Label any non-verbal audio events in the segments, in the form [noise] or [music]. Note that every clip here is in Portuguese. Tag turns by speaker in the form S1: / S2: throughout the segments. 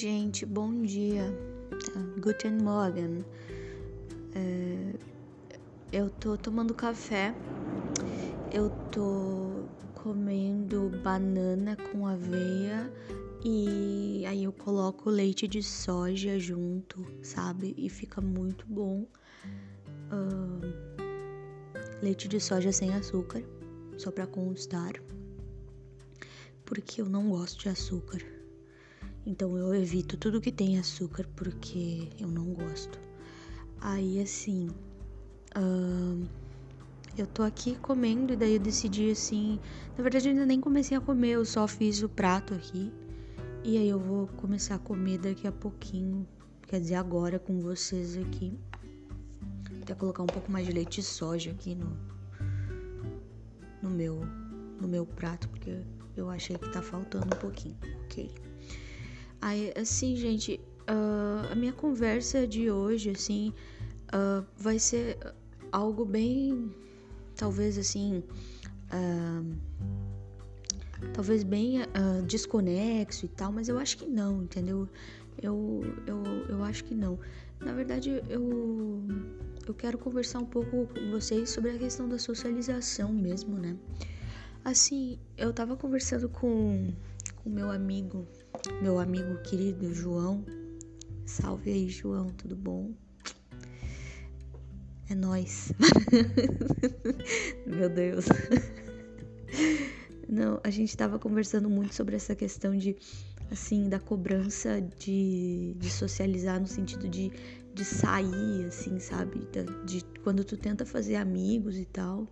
S1: gente, bom dia. Guten Morgen. É, eu tô tomando café, eu tô comendo banana com aveia e aí eu coloco leite de soja junto, sabe? E fica muito bom. Uh, leite de soja sem açúcar, só pra constar. Porque eu não gosto de açúcar. Então eu evito tudo que tem açúcar porque eu não gosto. Aí assim, uh, eu tô aqui comendo e daí eu decidi assim. Na verdade, eu ainda nem comecei a comer, eu só fiz o prato aqui. E aí eu vou começar a comer daqui a pouquinho. Quer dizer, agora com vocês aqui. Até colocar um pouco mais de leite de soja aqui no, no meu no meu prato, porque eu achei que tá faltando um pouquinho, ok? Aí, assim, gente, uh, a minha conversa de hoje, assim, uh, vai ser algo bem, talvez assim, uh, talvez bem desconexo e tal, mas eu acho que não, entendeu? Eu, eu, eu acho que não. Na verdade, eu, eu quero conversar um pouco com vocês sobre a questão da socialização mesmo, né? Assim, eu tava conversando com o meu amigo meu amigo querido João. Salve aí, João, tudo bom? É nós. [laughs] meu Deus. Não, a gente estava conversando muito sobre essa questão de assim, da cobrança de, de socializar no sentido de, de sair, assim, sabe? De, de quando tu tenta fazer amigos e tal.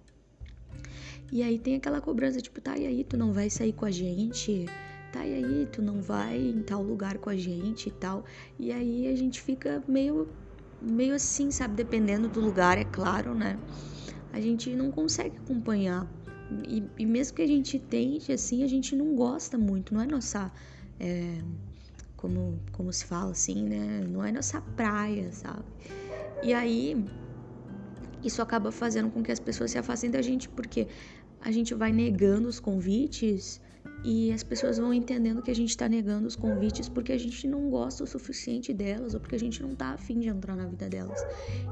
S1: E aí tem aquela cobrança, tipo, tá, e aí, tu não vai sair com a gente? Tá, e aí, tu não vai em tal lugar com a gente e tal. E aí a gente fica meio, meio assim, sabe? Dependendo do lugar, é claro, né? A gente não consegue acompanhar. E, e mesmo que a gente tente, assim, a gente não gosta muito, não é nossa. É, como, como se fala assim, né? Não é nossa praia, sabe? E aí, isso acaba fazendo com que as pessoas se afastem da gente, porque a gente vai negando os convites e as pessoas vão entendendo que a gente está negando os convites porque a gente não gosta o suficiente delas ou porque a gente não está afim de entrar na vida delas.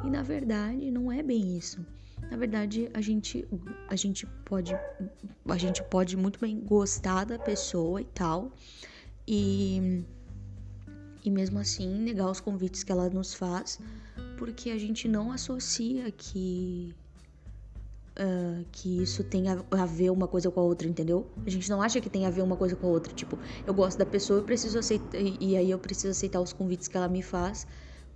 S1: E na verdade não é bem isso. Na verdade, a gente, a gente pode a gente pode muito bem gostar da pessoa e tal. E e mesmo assim negar os convites que ela nos faz, porque a gente não associa que uh, que isso tem a, ver uma coisa com a outra, entendeu? A gente não acha que tem a ver uma coisa com a outra. Tipo, eu gosto da pessoa, eu preciso aceitar. E, e aí eu preciso aceitar os convites que ela me faz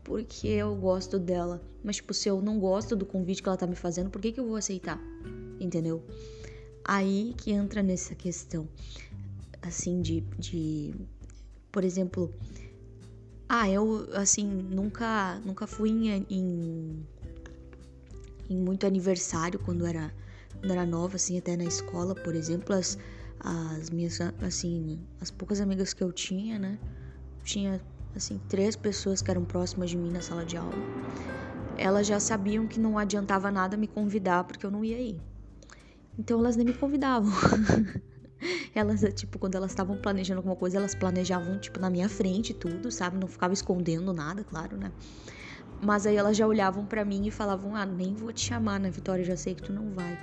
S1: porque eu gosto dela. Mas, tipo, se eu não gosto do convite que ela tá me fazendo, por que, que eu vou aceitar? Entendeu? Aí que entra nessa questão, assim, de. de por exemplo. Ah, eu, assim, nunca, nunca fui em, em em muito aniversário quando era, quando era nova, assim, até na escola, por exemplo, as, as minhas, assim, as poucas amigas que eu tinha, né? Tinha, assim, três pessoas que eram próximas de mim na sala de aula. Elas já sabiam que não adiantava nada me convidar porque eu não ia ir. Então elas nem me convidavam. [laughs] elas, tipo, quando elas estavam planejando alguma coisa, elas planejavam, tipo, na minha frente tudo, sabe? Não ficava escondendo nada, claro, né? Mas aí elas já olhavam para mim e falavam: Ah, nem vou te chamar na Vitória, já sei que tu não vai.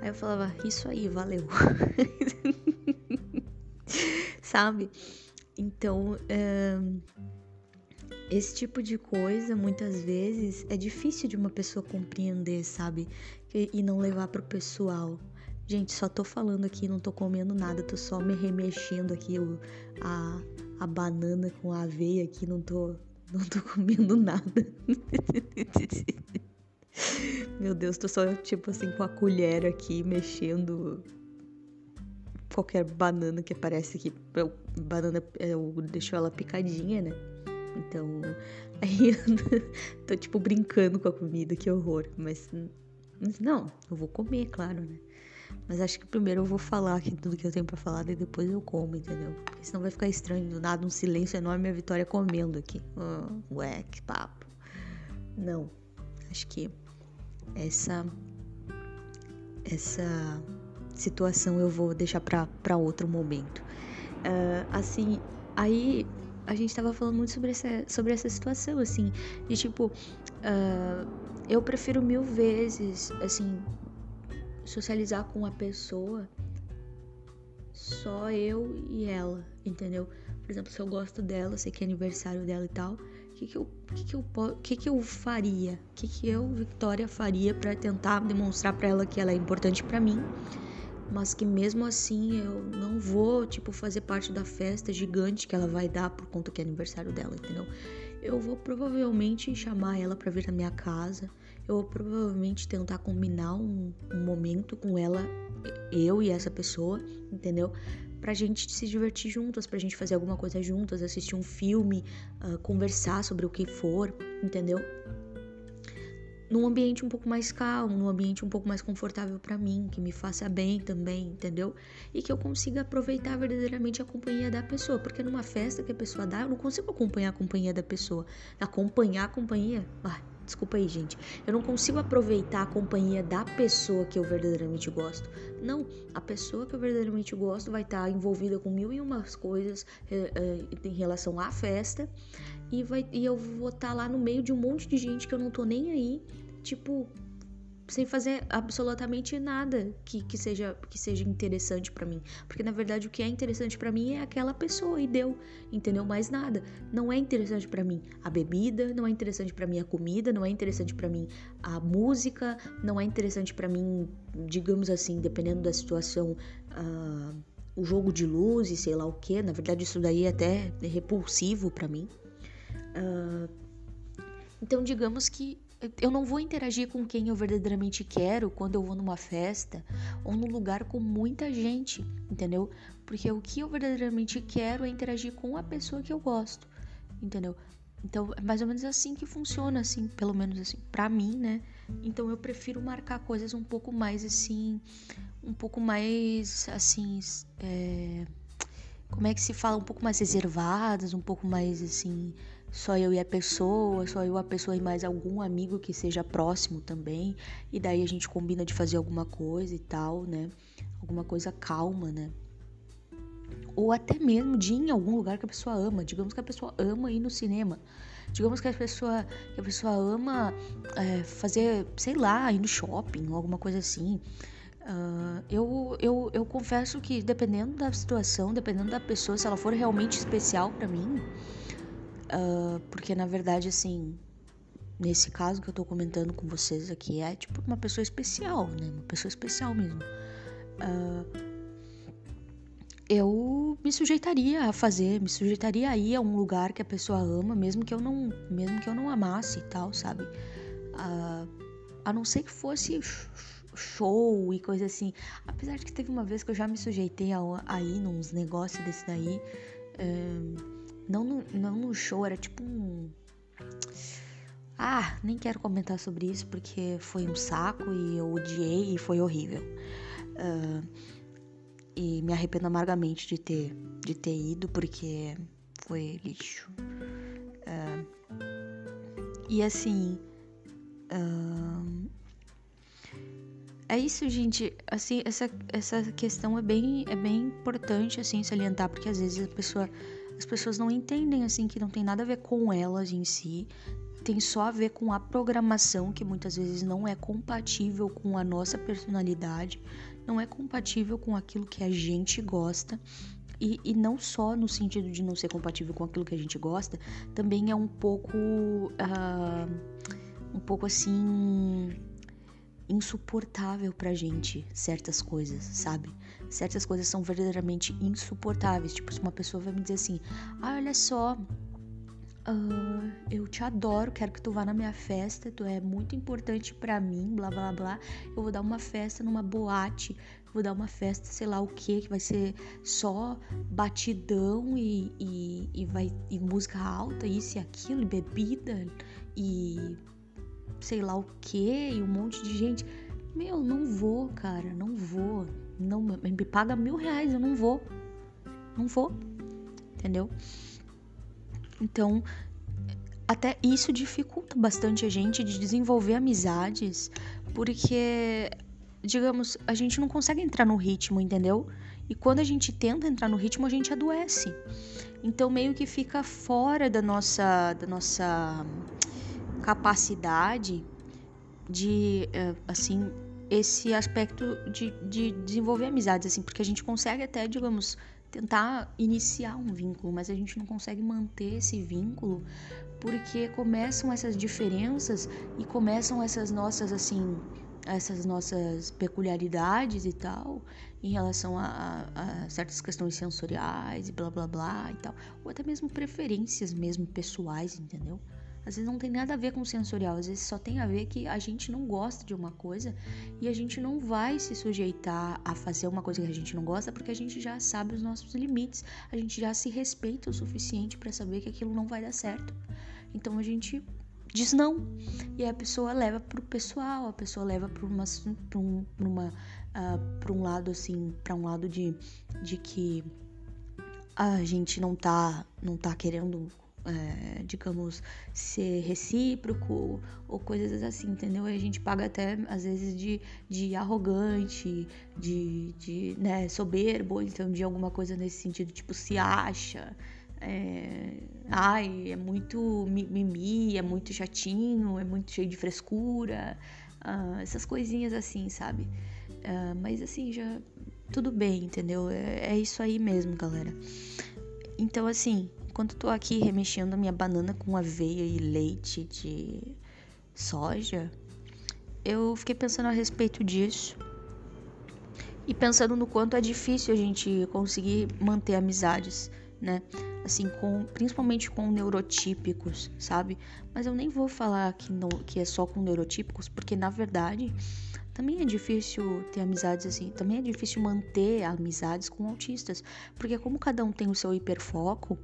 S1: Aí eu falava: Isso aí, valeu. [laughs] Sabe? Então, é... esse tipo de coisa, muitas vezes, é difícil de uma pessoa compreender, sabe? E não levar pro pessoal. Gente, só tô falando aqui, não tô comendo nada, tô só me remexendo aqui o, a, a banana com a aveia aqui, não tô não tô comendo nada. [laughs] Meu Deus, tô só tipo assim com a colher aqui mexendo qualquer banana que aparece aqui. Eu, banana eu deixo ela picadinha, né? Então, [laughs] aí eu tô tipo brincando com a comida, que horror. Mas, mas não, eu vou comer, claro, né? Mas acho que primeiro eu vou falar aqui tudo que eu tenho para falar e depois eu como, entendeu? Porque senão vai ficar estranho do nada, um silêncio enorme e a Vitória comendo aqui. Ah, ué, que papo. Não, acho que essa essa situação eu vou deixar para outro momento. Uh, assim, aí a gente tava falando muito sobre essa, sobre essa situação, assim, de tipo, uh, eu prefiro mil vezes, assim, socializar com a pessoa só eu e ela, entendeu? Por exemplo, se eu gosto dela, sei que é aniversário dela e tal, o que, que, eu, que, que, eu, que, que eu faria? O que, que eu, Victoria, faria para tentar demonstrar para ela que ela é importante para mim? mas que mesmo assim eu não vou, tipo, fazer parte da festa gigante que ela vai dar por conta que é aniversário dela, entendeu? Eu vou provavelmente chamar ela para vir na minha casa, eu vou provavelmente tentar combinar um, um momento com ela, eu e essa pessoa, entendeu? Pra gente se divertir juntas, pra gente fazer alguma coisa juntas, assistir um filme, uh, conversar sobre o que for, entendeu? Num ambiente um pouco mais calmo, num ambiente um pouco mais confortável para mim, que me faça bem também, entendeu? E que eu consiga aproveitar verdadeiramente a companhia da pessoa, porque numa festa que a pessoa dá, eu não consigo acompanhar a companhia da pessoa. Acompanhar a companhia, ah, desculpa aí, gente. Eu não consigo aproveitar a companhia da pessoa que eu verdadeiramente gosto. Não, a pessoa que eu verdadeiramente gosto vai estar envolvida com mil e umas coisas eh, eh, em relação à festa e, vai, e eu vou estar tá lá no meio de um monte de gente que eu não tô nem aí, tipo, sem fazer absolutamente nada que, que seja que seja interessante para mim, porque na verdade o que é interessante para mim é aquela pessoa e deu, entendeu? Mais nada. Não é interessante para mim a bebida, não é interessante para mim a comida, não é interessante para mim a música, não é interessante para mim, digamos assim, dependendo da situação, uh, o jogo de luz e sei lá o que. Na verdade isso daí é até repulsivo para mim. Uh, então, digamos que eu não vou interagir com quem eu verdadeiramente quero quando eu vou numa festa ou num lugar com muita gente, entendeu? Porque o que eu verdadeiramente quero é interagir com a pessoa que eu gosto, entendeu? Então, é mais ou menos assim que funciona, assim, pelo menos assim, pra mim, né? Então, eu prefiro marcar coisas um pouco mais, assim, um pouco mais, assim, é... como é que se fala? Um pouco mais reservadas, um pouco mais, assim, só eu e a pessoa, só eu, a pessoa e mais algum amigo que seja próximo também. E daí a gente combina de fazer alguma coisa e tal, né? Alguma coisa calma, né? Ou até mesmo de ir em algum lugar que a pessoa ama. Digamos que a pessoa ama ir no cinema. Digamos que a pessoa, que a pessoa ama é, fazer, sei lá, ir no shopping alguma coisa assim. Uh, eu, eu, eu confesso que dependendo da situação, dependendo da pessoa, se ela for realmente especial para mim, Uh, porque na verdade, assim, nesse caso que eu tô comentando com vocês aqui, é tipo uma pessoa especial, né? Uma pessoa especial mesmo. Uh, eu me sujeitaria a fazer, me sujeitaria a ir a um lugar que a pessoa ama, mesmo que eu não, mesmo que eu não amasse e tal, sabe? Uh, a não ser que fosse show e coisa assim. Apesar de que teve uma vez que eu já me sujeitei a, a ir nos negócios desse daí. Uh, não no, não no show, era tipo um. Ah, nem quero comentar sobre isso porque foi um saco e eu odiei e foi horrível. Uh, e me arrependo amargamente de ter, de ter ido porque foi lixo. Uh, e assim. Uh, é isso, gente. Assim, essa, essa questão é bem, é bem importante, assim, salientar, porque às vezes a pessoa as pessoas não entendem assim que não tem nada a ver com elas em si, tem só a ver com a programação que muitas vezes não é compatível com a nossa personalidade, não é compatível com aquilo que a gente gosta. E, e não só no sentido de não ser compatível com aquilo que a gente gosta, também é um pouco. Uh, um pouco assim insuportável pra gente certas coisas, sabe? Certas coisas são verdadeiramente insuportáveis. Tipo, se uma pessoa vai me dizer assim: ah, olha só, uh, eu te adoro, quero que tu vá na minha festa, tu é muito importante para mim, blá blá blá. Eu vou dar uma festa numa boate, vou dar uma festa, sei lá o que, que vai ser só batidão e, e, e, vai, e música alta, isso e aquilo, e bebida e sei lá o que, e um monte de gente. Meu, não vou, cara, não vou. Não, me paga mil reais, eu não vou. Não vou. Entendeu? Então, até isso dificulta bastante a gente de desenvolver amizades, porque digamos, a gente não consegue entrar no ritmo, entendeu? E quando a gente tenta entrar no ritmo, a gente adoece. Então meio que fica fora da nossa da nossa capacidade de eh, assim esse aspecto de, de desenvolver amizades assim, porque a gente consegue até, digamos, tentar iniciar um vínculo, mas a gente não consegue manter esse vínculo porque começam essas diferenças e começam essas nossas assim essas nossas peculiaridades e tal em relação a, a, a, certas questões sensoriais e blá blá blá e tal ou até mesmo preferências mesmo pessoais entendeu às vezes não tem nada a ver com sensorial, às vezes só tem a ver que a gente não gosta de uma coisa e a gente não vai se sujeitar a fazer uma coisa que a gente não gosta porque a gente já sabe os nossos limites, a gente já se respeita o suficiente para saber que aquilo não vai dar certo. Então a gente diz não. E a pessoa leva pro pessoal, a pessoa leva para uma, pra um, pra uma, uh, pra um lado assim, para um lado de, de que a gente não tá, não tá querendo é, digamos, ser recíproco ou coisas assim, entendeu? E a gente paga até, às vezes, de, de arrogante, de, de né, soberbo, então de alguma coisa nesse sentido, tipo, se acha. É, ai, é muito mimimi, é muito chatinho, é muito cheio de frescura, uh, essas coisinhas assim, sabe? Uh, mas assim, já tudo bem, entendeu? É, é isso aí mesmo, galera. Então, assim, enquanto tô aqui remexendo minha banana com aveia e leite de soja, eu fiquei pensando a respeito disso. E pensando no quanto é difícil a gente conseguir manter amizades, né? Assim, com, principalmente com neurotípicos, sabe? Mas eu nem vou falar que, não, que é só com neurotípicos, porque na verdade também é difícil ter amizades assim, também é difícil manter amizades com autistas, porque como cada um tem o seu hiperfoco,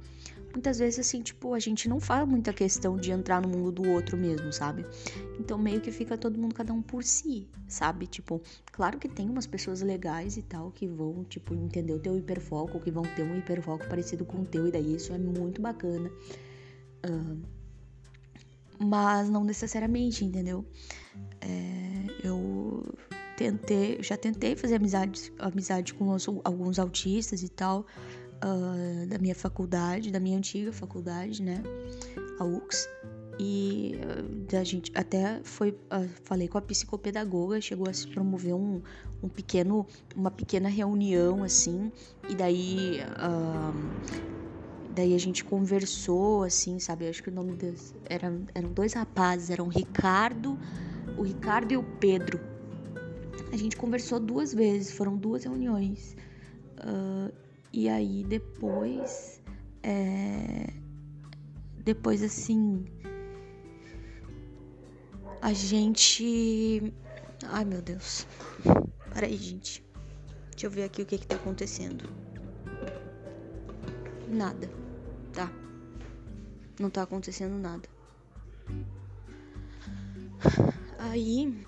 S1: muitas vezes, assim, tipo, a gente não faz muita questão de entrar no mundo do outro mesmo, sabe? Então, meio que fica todo mundo, cada um por si, sabe? Tipo, claro que tem umas pessoas legais e tal que vão, tipo, entender o teu hiperfoco, que vão ter um hiperfoco parecido com o teu, e daí isso é muito bacana. Uh, mas não necessariamente, entendeu? É, eu tentei, já tentei fazer amizade, amizade com alguns autistas e tal uh, da minha faculdade, da minha antiga faculdade, né? A UX. E uh, da gente até foi, uh, falei com a psicopedagoga, chegou a se promover um, um pequeno, uma pequena reunião assim, e daí daí a gente conversou, assim, sabe? Acho que o nome deles eram, eram dois rapazes, eram o Ricardo, o Ricardo e o Pedro. A gente conversou duas vezes, foram duas reuniões. Uh, e aí depois. É... Depois assim. A gente. Ai meu Deus. Peraí, gente. Deixa eu ver aqui o que que tá acontecendo. Nada. Tá. Não tá acontecendo nada. Aí.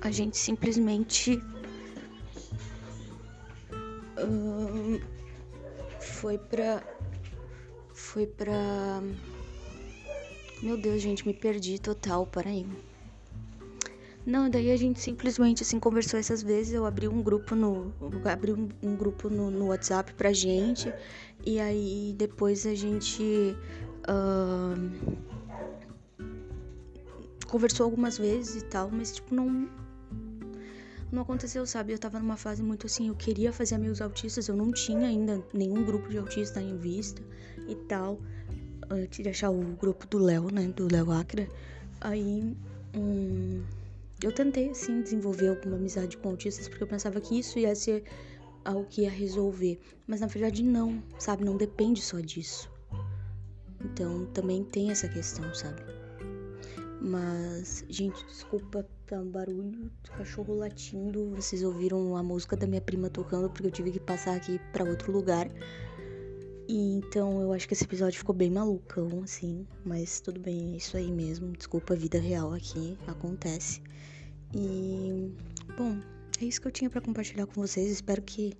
S1: A gente simplesmente foi pra. Foi pra. Meu Deus, gente, me perdi total, peraí. Não, daí a gente simplesmente assim conversou essas vezes. Eu abri um grupo no. Abri um, um grupo no, no, WhatsApp pra gente. E aí depois a gente. Uh, conversou algumas vezes e tal, mas tipo, não, não aconteceu, sabe? Eu tava numa fase muito assim, eu queria fazer amigos autistas, eu não tinha ainda nenhum grupo de autista em vista e tal. Antes de achar o grupo do Léo, né? Do Léo Acra. Aí. Hum, eu tentei, assim, desenvolver alguma amizade com autistas, porque eu pensava que isso ia ser algo que ia resolver. Mas na verdade, não, sabe? Não depende só disso. Então também tem essa questão, sabe? Mas, gente, desculpa barulho cachorro latindo. Vocês ouviram a música da minha prima tocando porque eu tive que passar aqui para outro lugar. E então eu acho que esse episódio ficou bem malucão, assim. Mas tudo bem, é isso aí mesmo. Desculpa a vida real aqui, acontece. E bom, é isso que eu tinha para compartilhar com vocês. Espero que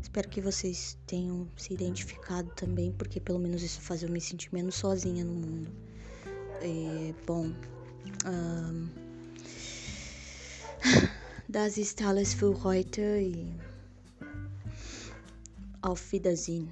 S1: espero que vocês tenham se identificado também, porque pelo menos isso faz eu me sentir menos sozinha no mundo. É, bom, Das ist alles für heute auf Wiedersehen.